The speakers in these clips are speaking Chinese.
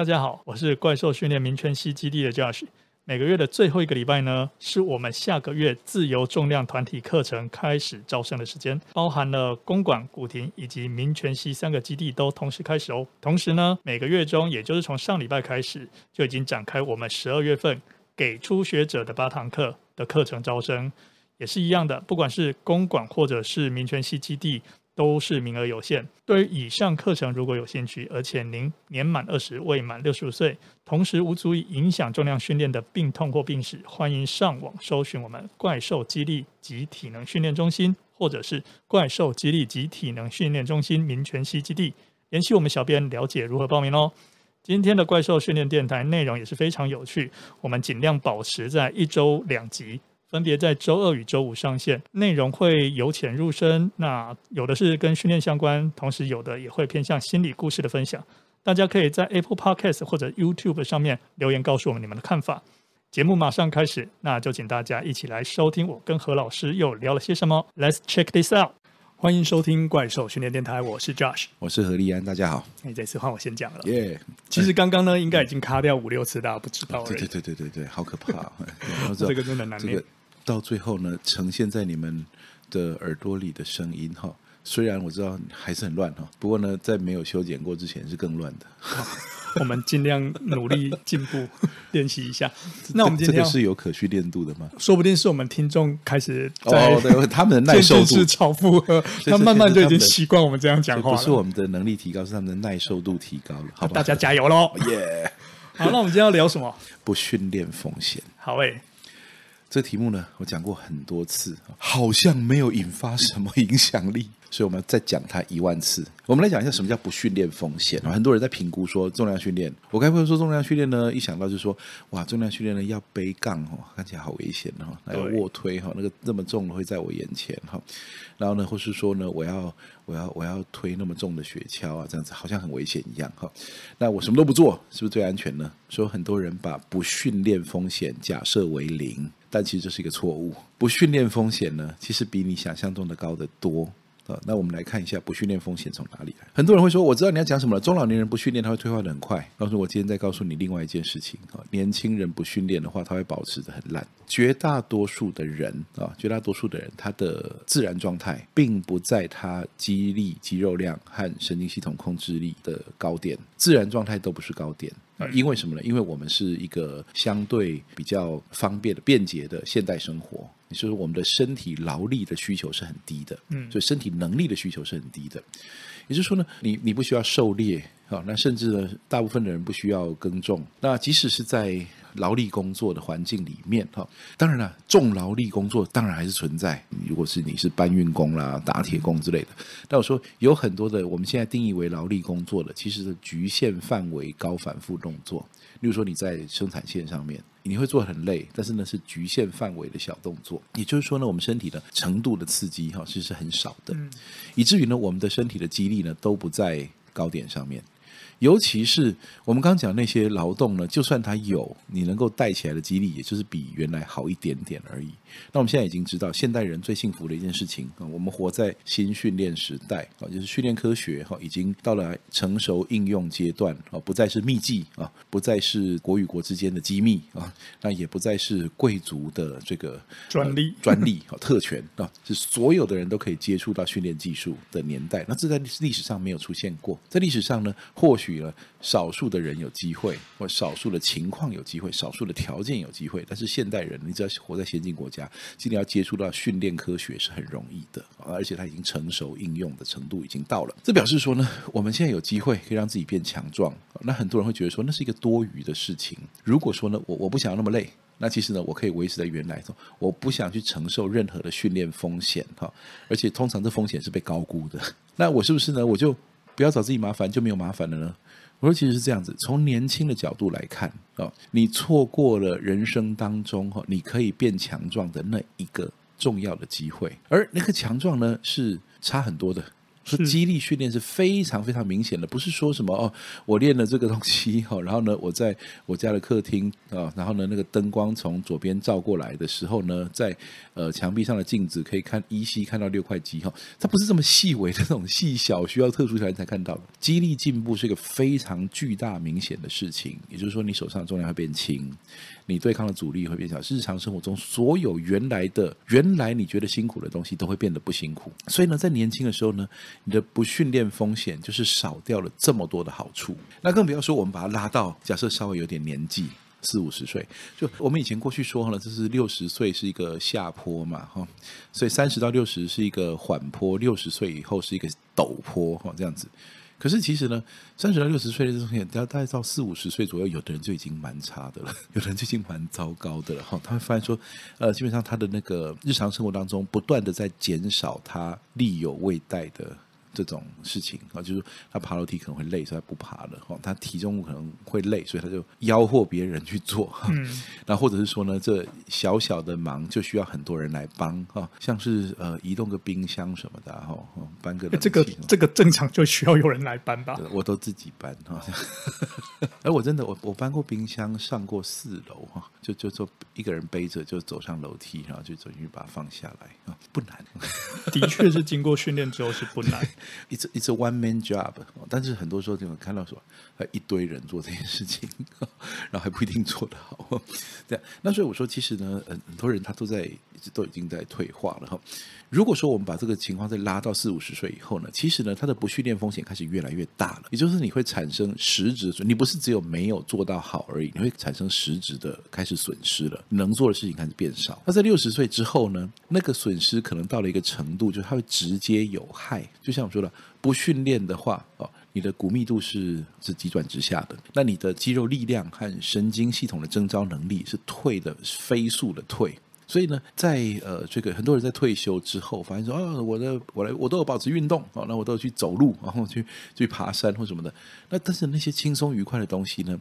大家好，我是怪兽训练民权西基地的 Josh。每个月的最后一个礼拜呢，是我们下个月自由重量团体课程开始招生的时间，包含了公馆、古亭以及民权西三个基地都同时开始哦。同时呢，每个月中，也就是从上礼拜开始，就已经展开我们十二月份给初学者的八堂课的课程招生，也是一样的，不管是公馆或者是民权西基地。都是名额有限。对于以上课程，如果有兴趣，而且您年满二十，未满六十五岁，同时无足以影响重量训练的病痛或病史，欢迎上网搜寻我们怪兽激励及体能训练中心，或者是怪兽激励及体能训练中心民权西基地，联系我们小编了解如何报名哦。今天的怪兽训练电台内容也是非常有趣，我们尽量保持在一周两集。分别在周二与周五上线，内容会由浅入深。那有的是跟训练相关，同时有的也会偏向心理故事的分享。大家可以在 Apple Podcast 或者 YouTube 上面留言告诉我们你们的看法。节目马上开始，那就请大家一起来收听我跟何老师又聊了些什么。Let's check this out。欢迎收听怪兽训练电台，我是 Josh，我是何立安，大家好。哎，这次换我先讲了。耶，其实刚刚呢，应该已经卡掉五六次，大家不知道。对对对对对对，好可怕。这个真的难免。到最后呢，呈现在你们的耳朵里的声音哈，虽然我知道还是很乱哈，不过呢，在没有修剪过之前是更乱的。我们尽量努力进步，练习一下。那我们今天这个是有可训练度的吗？说不定是我们听众开始哦，对，他们的 耐受度是超负荷，他慢慢就已经习惯我们这样讲话了。不是我们的能力提高，是他们的耐受度提高了。好吧，大家加油喽！耶！好，那我们今天要聊什么？不训练风险。好诶。这题目呢，我讲过很多次，好像没有引发什么影响力，所以我们要再讲它一万次。我们来讲一下什么叫不训练风险。很多人在评估说重量训练，我该不会说重量训练呢？一想到就说，哇，重量训练呢要背杠哦，看起来好危险哦，还有卧推哈，那个那么重的会在我眼前哈。然后呢，或是说呢，我要我要我要推那么重的雪橇啊，这样子好像很危险一样哈。那我什么都不做，是不是最安全呢？所以很多人把不训练风险假设为零。但其实这是一个错误，不训练风险呢，其实比你想象中的高得多。那我们来看一下不训练风险从哪里来。很多人会说，我知道你要讲什么了。中老年人不训练，他会退化的很快。告诉我今天再告诉你另外一件事情啊，年轻人不训练的话，他会保持得很烂。绝大多数的人啊，绝大多数的人，他的自然状态并不在他肌力、肌肉量和神经系统控制力的高点，自然状态都不是高点。因为什么呢？因为我们是一个相对比较方便的、便捷的现代生活。也就是我们的身体劳力的需求是很低的，嗯，所以身体能力的需求是很低的。也就是说呢，你你不需要狩猎啊，那甚至呢，大部分的人不需要耕种。那即使是在劳力工作的环境里面哈，当然了，重劳力工作当然还是存在。如果是你是搬运工啦、打铁工之类的，但我说有很多的我们现在定义为劳力工作的，其实是局限范围高反复动作。例如说你在生产线上面。你会做很累，但是呢是局限范围的小动作，也就是说呢，我们身体的程度的刺激哈，其实是很少的，以至于呢，我们的身体的肌力呢都不在高点上面。尤其是我们刚刚讲那些劳动呢，就算它有你能够带起来的激励，也就是比原来好一点点而已。那我们现在已经知道，现代人最幸福的一件事情啊，我们活在新训练时代啊，就是训练科学哈，已经到了成熟应用阶段啊，不再是秘技啊，不再是国与国之间的机密啊，那也不再是贵族的这个专利专利和特权啊，是所有的人都可以接触到训练技术的年代。那这在历史上没有出现过，在历史上呢，或许。了少数的人有机会，或少数的情况有机会，少数的条件有机会。但是现代人，你只要活在先进国家，今天要接触到训练科学是很容易的，而且它已经成熟应用的程度已经到了。这表示说呢，我们现在有机会可以让自己变强壮。那很多人会觉得说，那是一个多余的事情。如果说呢，我我不想要那么累，那其实呢，我可以维持在原来，我不想去承受任何的训练风险哈。而且通常这风险是被高估的。那我是不是呢？我就不要找自己麻烦，就没有麻烦了呢？我说，其实是这样子。从年轻的角度来看啊，你错过了人生当中哈，你可以变强壮的那一个重要的机会。而那个强壮呢，是差很多的。说肌力训练是非常非常明显的，不是说什么哦，我练了这个东西哈，然后呢，我在我家的客厅啊，然后呢，那个灯光从左边照过来的时候呢，在呃墙壁上的镜子可以看依稀看到六块肌哈，它不是这么细微的这种细小，需要特殊条件才看到的。肌力进步是一个非常巨大明显的事情，也就是说，你手上的重量会变轻。你对抗的阻力会变小，日常生活中所有原来的、原来你觉得辛苦的东西都会变得不辛苦。所以呢，在年轻的时候呢，你的不训练风险就是少掉了这么多的好处。那更不要说我们把它拉到假设稍微有点年纪，四五十岁，就我们以前过去说了，这是六十岁是一个下坡嘛，哈，所以三十到六十是一个缓坡，六十岁以后是一个陡坡，哈，这样子。可是其实呢，三十到六十岁的这种人，大概到四五十岁左右，有的人就已经蛮差的了，有的人就已经蛮糟糕的了哈。他会发现说，呃，基本上他的那个日常生活当中，不断的在减少他力有未逮的。这种事情啊，就是他爬楼梯可能会累，所以他不爬了。哈，他体重可能会累，所以他就吆喝别人去做。嗯，那或者是说呢，这小小的忙就需要很多人来帮哈，像是呃移动个冰箱什么的哈，搬个这个这个正常就需要有人来搬吧？我都自己搬哈。哎，我真的我我搬过冰箱，上过四楼哈，就就做一个人背着就走上楼梯，然后就走进去把它放下来啊，不难。的确是经过训练之后是不难。It's it's a one man job，但是很多时候你会看到说，还一堆人做这件事情，然后还不一定做得好。对，那所以我说，其实呢，很很多人他都在都已经在退化了哈。如果说我们把这个情况再拉到四五十岁以后呢，其实呢，它的不训练风险开始越来越大了。也就是你会产生实质的，你不是只有没有做到好而已，你会产生实质的开始损失了，能做的事情开始变少。那在六十岁之后呢，那个损失可能到了一个程度，就是它会直接有害。就像我说的，不训练的话，哦，你的骨密度是是急转直下的，那你的肌肉力量和神经系统的征召能力是退的飞速的退。所以呢，在呃，这个很多人在退休之后，发现说啊，我的我来我都有保持运动啊，那我都有去走路，然后去去爬山或什么的。那但是那些轻松愉快的东西呢，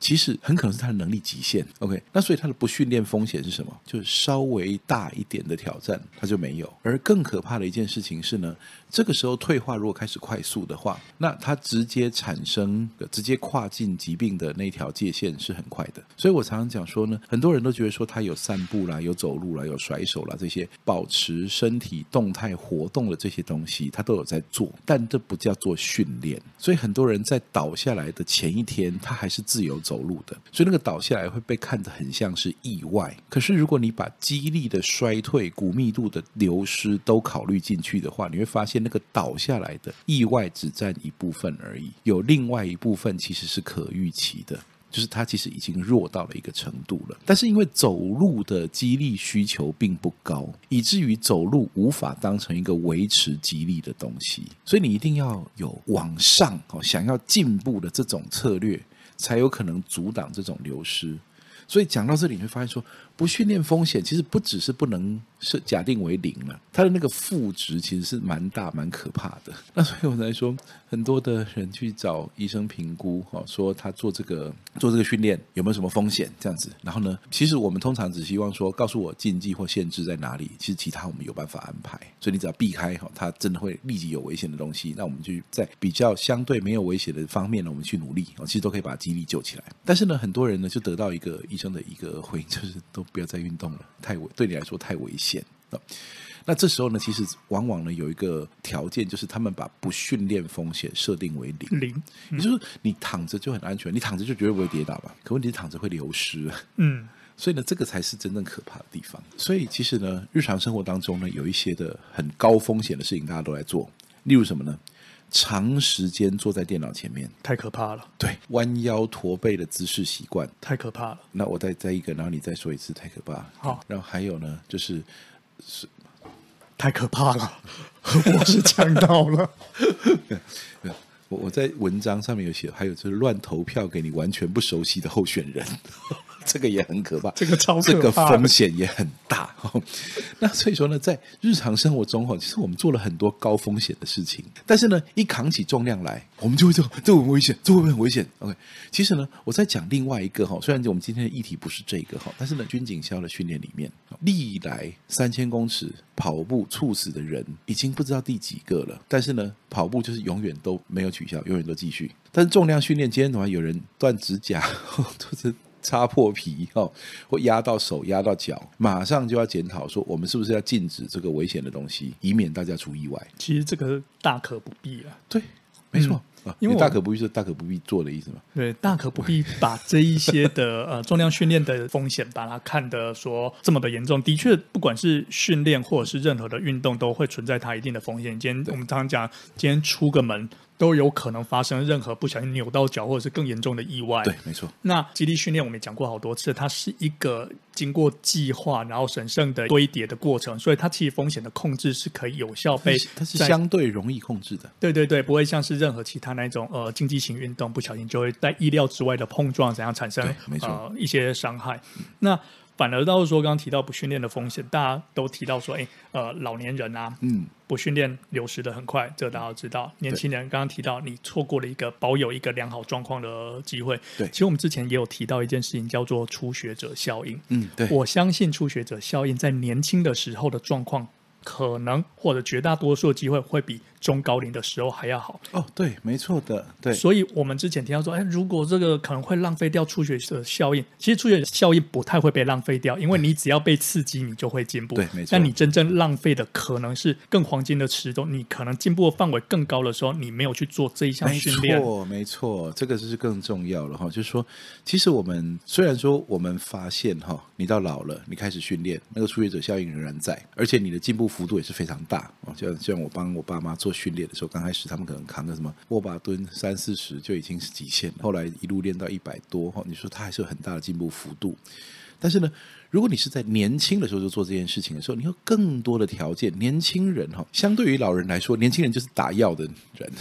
其实很可能是他的能力极限。OK，那所以他的不训练风险是什么？就是稍微大一点的挑战他就没有。而更可怕的一件事情是呢。这个时候退化如果开始快速的话，那它直接产生、直接跨进疾病的那条界限是很快的。所以我常常讲说呢，很多人都觉得说他有散步啦、有走路啦、有甩手啦这些保持身体动态活动的这些东西，他都有在做，但这不叫做训练。所以很多人在倒下来的前一天，他还是自由走走路的，所以那个倒下来会被看得很像是意外。可是如果你把肌力的衰退、骨密度的流失都考虑进去的话，你会发现。那个倒下来的意外只占一部分而已，有另外一部分其实是可预期的，就是它其实已经弱到了一个程度了。但是因为走路的肌力需求并不高，以至于走路无法当成一个维持肌力的东西，所以你一定要有往上哦，想要进步的这种策略，才有可能阻挡这种流失。所以讲到这里，你会发现说，不训练风险其实不只是不能是假定为零了，它的那个负值其实是蛮大、蛮可怕的。那所以我来说，很多的人去找医生评估，哈，说他做这个做这个训练有没有什么风险这样子。然后呢，其实我们通常只希望说，告诉我禁忌或限制在哪里，其实其他我们有办法安排。所以你只要避开哈，它真的会立即有危险的东西，那我们就在比较相对没有危险的方面呢，我们去努力，其实都可以把肌力救起来。但是呢，很多人呢就得到一个医生的一个回应，就是都。不要再运动了，太危，对你来说太危险。那这时候呢，其实往往呢有一个条件，就是他们把不训练风险设定为零。零，也就是说你躺着就很安全，你躺着就绝对不会跌倒吧？可问题是躺着会流失。嗯，所以呢，这个才是真正可怕的地方。所以其实呢，日常生活当中呢，有一些的很高风险的事情，大家都在做。例如什么呢？长时间坐在电脑前面，太可怕了。对，弯腰驼背的姿势习惯，太可怕了。那我再再一个，然后你再说一次，太可怕。好，然后还有呢，就是是太可怕了。我是呛到了。我我在文章上面有写，还有就是乱投票给你完全不熟悉的候选人。这个也很可怕，这个超这个风险也很大。那所以说呢，在日常生活中哈，其实我们做了很多高风险的事情，但是呢，一扛起重量来，我们就会说这会很危险，这会不会很危险？OK，其实呢，我在讲另外一个哈，虽然我们今天的议题不是这个哈，但是呢，军警校的训练里面，历来三千公尺跑步猝死的人已经不知道第几个了，但是呢，跑步就是永远都没有取消，永远都继续。但是重量训练，今天的话有人断指甲，或者是擦破皮，哦，或压到手、压到脚，马上就要检讨说，我们是不是要禁止这个危险的东西，以免大家出意外。其实这个大可不必啊。对，没错。嗯啊、因为大可不必是大可不必做的意思嘛？对，大可不必把这一些的呃重量训练的风险，把它看得说这么的严重。的确，不管是训练或者是任何的运动，都会存在它一定的风险。今天我们常常讲，今天出个门。都有可能发生任何不小心扭到脚，或者是更严重的意外。对，没错。那基地训练我们也讲过好多次，它是一个经过计划然后审慎的堆叠的过程，所以它其实风险的控制是可以有效被，它是相对容易控制的。对对对，不会像是任何其他那种呃竞技型运动，不小心就会在意料之外的碰撞，怎样产生没错、呃、一些伤害。嗯、那反而倒是说，刚刚提到不训练的风险，大家都提到说，哎，呃，老年人啊，嗯，不训练流失的很快，这个大家都知道。年轻人刚刚提到，你错过了一个保有一个良好状况的机会。对，其实我们之前也有提到一件事情，叫做初学者效应。嗯，对，我相信初学者效应在年轻的时候的状况。可能或者绝大多数的机会会比中高龄的时候还要好哦，对，没错的，对。所以我们之前提到说，哎，如果这个可能会浪费掉初学者效应，其实初学者效应不太会被浪费掉，因为你只要被刺激，你就会进步。对，没错。但你真正浪费的可能是更黄金的时钟，你可能进步的范围更高的时候，你没有去做这一项训练。没错，没错，这个就是更重要了哈。就是说，其实我们虽然说我们发现哈，你到老了，你开始训练，那个初学者效应仍然在，而且你的进步幅度也是非常大哦。像像我帮我爸妈做训练的时候，刚开始他们可能扛个什么握把蹲三四十就已经是极限了，后来一路练到一百多哈，你说他还是有很大的进步幅度。但是呢，如果你是在年轻的时候就做这件事情的时候，你有更多的条件。年轻人哈，相对于老人来说，年轻人就是打药的人。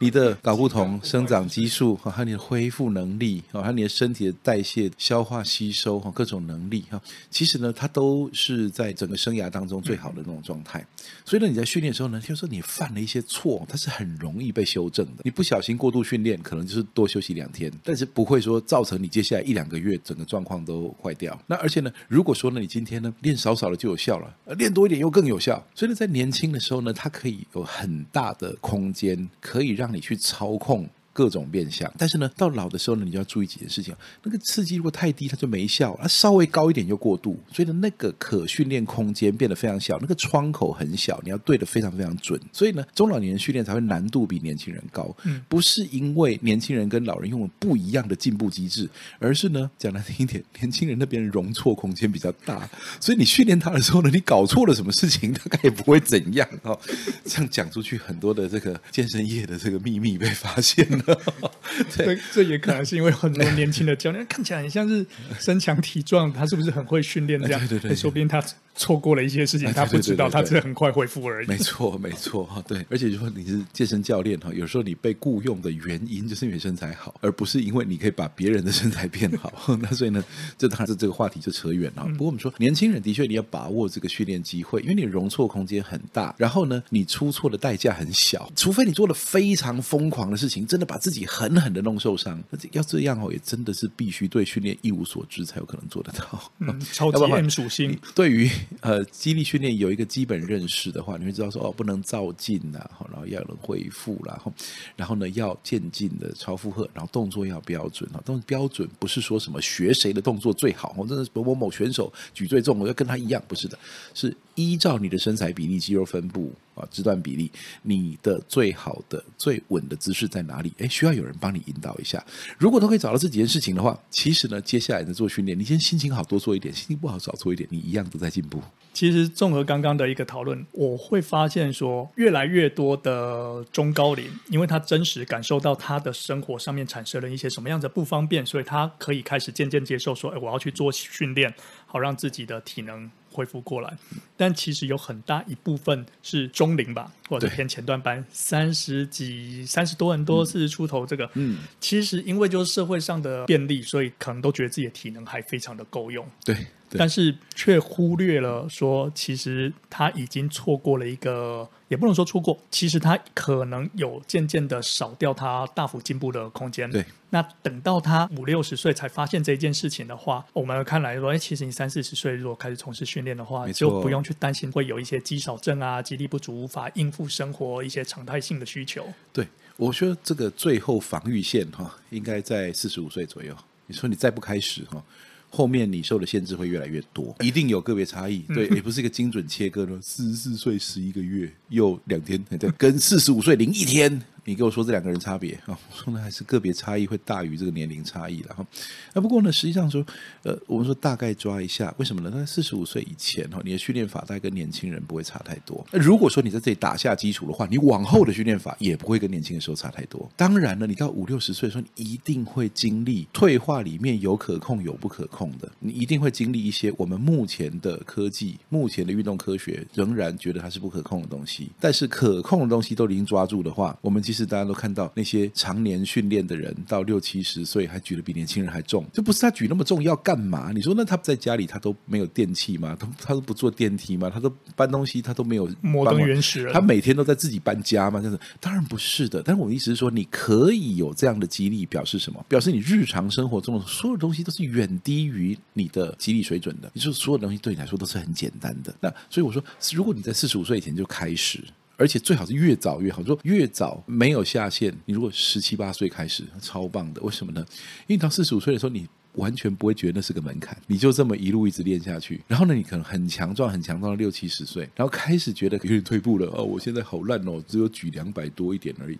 你的睾固酮、生长激素，还有你的恢复能力，还有你的身体的代谢、消化吸收，各种能力哈，其实呢，它都是在整个生涯当中最好的那种状态。所以呢，你在训练的时候呢，就说你犯了一些错，它是很容易被修正的。你不小心过度训练，可能就是多休息两天，但是不会说造成你接下来一两个月整个状况都坏掉。那而且呢，如果说呢，你今天呢练少少的就有效了，练多一点又更有效。所以呢，在年轻的时候呢，它可以有很大的空间，可以让让你去操控各种变相，但是呢，到老的时候呢，你就要注意几件事情。那个刺激如果太低，它就没效；它稍微高一点就过度，所以呢，那个可训练空间变得非常小，那个窗口很小，你要对得非常非常准。所以呢，中老年人训练才会难度比年轻人高。嗯，不是因为年轻人跟老人用了不一样的进步机制，而是呢，讲难听一点，年轻人那边容错空间比较大，所以你训练他的时候呢，你搞错了什么事情，大概也不会怎样哦。这样讲出去，很多的这个健身业的这个秘密被发现了。这这也可能是因为很多年轻的教练看起来很像是身强体壮，他是不是很会训练？这样，对对对，说不定他错过了一些事情，他不知道，他只是很快恢复而已。没错，没错哈，对。而且就说你是健身教练哈，有时候你被雇佣的原因就是因为身材好，而不是因为你可以把别人的身材变好。那所以呢，这当然是这个话题就扯远了。不过我们说，年轻人的确你要把握这个训练机会，因为你容错空间很大，然后呢，你出错的代价很小，除非你做了非常疯狂的事情，真的把自己狠狠的弄受伤。要这样哦，也真的是必须对训练一无所知才有可能做得到。嗯，超级 M 属性对于。呃，肌力训练有一个基本认识的话，你会知道说哦，不能照进呐，然后要能恢复啦，然后，然后呢要渐进的超负荷，然后动作要标准啊，动作标准不是说什么学谁的动作最好，我真的某某某选手举最重，我要跟他一样，不是的，是依照你的身材比例、肌肉分布。啊，肢段比例，你的最好的、最稳的姿势在哪里？哎，需要有人帮你引导一下。如果都可以找到这几件事情的话，其实呢，接下来的做训练，你先心情好多做一点，心情不好少做一点，你一样都在进步。其实综合刚刚的一个讨论，我会发现说，越来越多的中高龄，因为他真实感受到他的生活上面产生了一些什么样的不方便，所以他可以开始渐渐接受说，哎，我要去做训练，好让自己的体能。恢复过来。但其实有很大一部分是中龄吧，或者偏前段班，三十几、三十多人多四十出头，这个，嗯，其实因为就是社会上的便利，所以可能都觉得自己的体能还非常的够用。对。但是却忽略了说，其实他已经错过了一个，也不能说错过，其实他可能有渐渐的少掉他大幅进步的空间。对，那等到他五六十岁才发现这件事情的话，我们看来说，哎，其实你三四十岁如果开始从事训练的话，就不用去担心会有一些肌少症啊、肌力不足、无法应付生活一些常态性的需求。对，我觉得这个最后防御线哈，应该在四十五岁左右。你说你再不开始哈。后面你受的限制会越来越多，一定有个别差异，对，也不是一个精准切割的。四十四岁十一个月又两天，对，跟四十五岁零一天。你跟我说这两个人差别啊？我说呢，还是个别差异会大于这个年龄差异了哈。那不过呢，实际上说，呃，我们说大概抓一下，为什么呢？那四十五岁以前哈，你的训练法大概跟年轻人不会差太多。那如果说你在这里打下基础的话，你往后的训练法也不会跟年轻的时候差太多。当然了，你到五六十岁的时候，你一定会经历退化，里面有可控有不可控的，你一定会经历一些我们目前的科技、目前的运动科学仍然觉得它是不可控的东西。但是可控的东西都已经抓住的话，我们其实。是大家都看到那些常年训练的人，到六七十岁还举得比年轻人还重，就不是他举那么重要干嘛？你说那他在家里他都没有电器吗？他他都不坐电梯吗？他都搬东西他都没有摩登原始人，他每天都在自己搬家吗？这样子当然不是的。但是我的意思是说，你可以有这样的激励，表示什么？表示你日常生活中的所有东西都是远低于你的激励水准的。你说所有东西对你来说都是很简单的。那所以我说，如果你在四十五岁以前就开始。而且最好是越早越好，说越早没有下限。你如果十七八岁开始，超棒的。为什么呢？因为到四十五岁的时候，你。完全不会觉得那是个门槛，你就这么一路一直练下去，然后呢，你可能很强壮，很强壮到六七十岁，然后开始觉得有点退步了哦，我现在好烂哦，只有举两百多一点而已。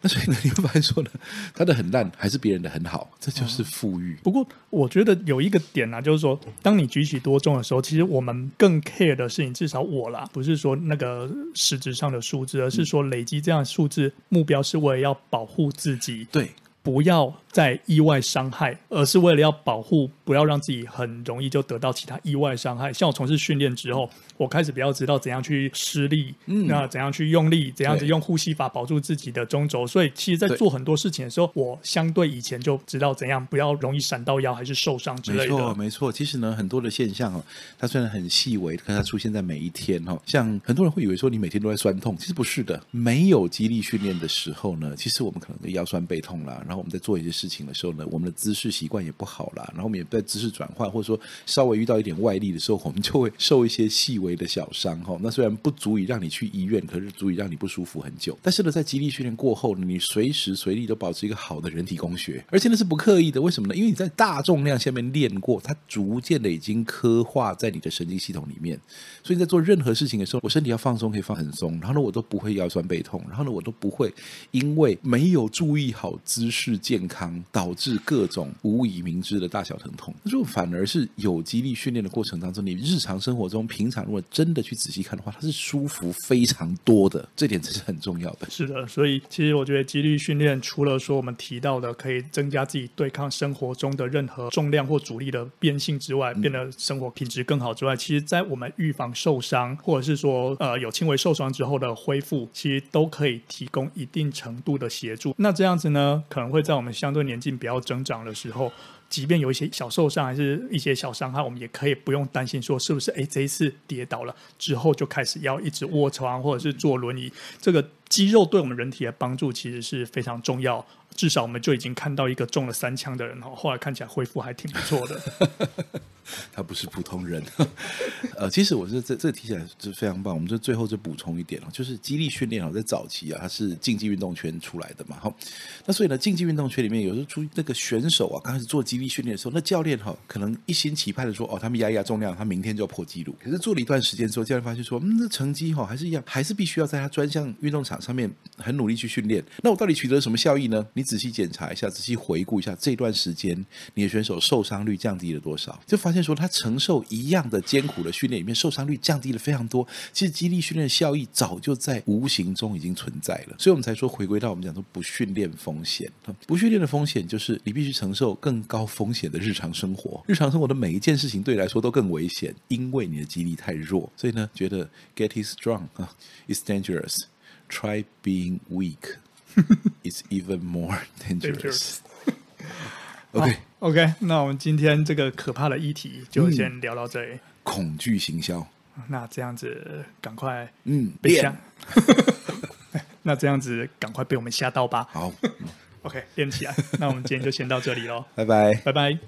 那所以呢，你会发现说呢，他的很烂还是别人的很好，这就是富裕。不过我觉得有一个点啊，就是说，当你举起多重的时候，其实我们更 care 的是，你，至少我啦，不是说那个实质上的数字，而是说累积这样的数字，目标是为了要保护自己。对。不要再意外伤害，而是为了要保护，不要让自己很容易就得到其他意外伤害。像我从事训练之后，我开始比较知道怎样去施力，嗯，那怎样去用力，怎样子用呼吸法保住自己的中轴。所以，其实，在做很多事情的时候，我相对以前就知道怎样不要容易闪到腰，还是受伤之类的。没错，没错。其实呢，很多的现象哦，它虽然很细微，可它出现在每一天哦。像很多人会以为说你每天都在酸痛，其实不是的。没有肌力训练的时候呢，其实我们可能腰酸背痛啦。然后我们在做一些事情的时候呢，我们的姿势习惯也不好啦，然后我们也在姿势转换，或者说稍微遇到一点外力的时候，我们就会受一些细微的小伤哈。那虽然不足以让你去医院，可是足以让你不舒服很久。但是呢，在肌力训练过后呢，你随时随地都保持一个好的人体工学，而且那是不刻意的。为什么呢？因为你在大重量下面练过，它逐渐的已经刻画在你的神经系统里面。所以在做任何事情的时候，我身体要放松可以放很松，然后呢，我都不会腰酸背痛，然后呢，我都不会因为没有注意好姿势健康。导致各种无以明之的大小疼痛，如果反而是有肌力训练的过程当中，你日常生活中平常如果真的去仔细看的话，它是舒服非常多的，这点才是很重要的。是的，所以其实我觉得肌力训练除了说我们提到的可以增加自己对抗生活中的任何重量或阻力的变性之外，变得生活品质更好之外，其实在我们预防受伤或者是说呃有轻微受伤之后的恢复，其实都可以提供一定程度的协助。那这样子呢，可能会在我们相对年纪比较增长的时候，即便有一些小受伤，还是一些小伤害，我们也可以不用担心说是不是哎这一次跌倒了之后就开始要一直卧床或者是坐轮椅。这个肌肉对我们人体的帮助其实是非常重要。至少我们就已经看到一个中了三枪的人哈，后来看起来恢复还挺不错的。他不是普通人。呃，其实我是这这提起来是非常棒。我们就最后就补充一点哦，就是激励训练啊，在早期啊，它是竞技运动圈出来的嘛。好，那所以呢，竞技运动圈里面有时候出那个选手啊，刚开始做激励训练的时候，那教练哈，可能一心期盼的说，哦，他们压一压重量，他明天就要破纪录。可是做了一段时间之后，教练发现说，嗯，那成绩哈还是一样，还是必须要在他专项运动场上面很努力去训练。那我到底取得了什么效益呢？你你仔细检查一下，仔细回顾一下这段时间，你的选手受伤率降低了多少？就发现说，他承受一样的艰苦的训练里面，受伤率降低了非常多。其实肌力训练的效益早就在无形中已经存在了，所以我们才说回归到我们讲说不训练风险。不训练的风险就是你必须承受更高风险的日常生活，日常生活的每一件事情对你来说都更危险，因为你的肌力太弱。所以呢，觉得 get is strong 啊，is dangerous。Try being weak. It's even more dangerous. OK OK，那我们今天这个可怕的议题就先聊到这里。嗯、恐惧行销，那这样子赶快嗯被吓，那这样子赶快被我们吓到吧。好，嗯、，OK，练起来。那我们今天就先到这里喽，拜拜，拜拜。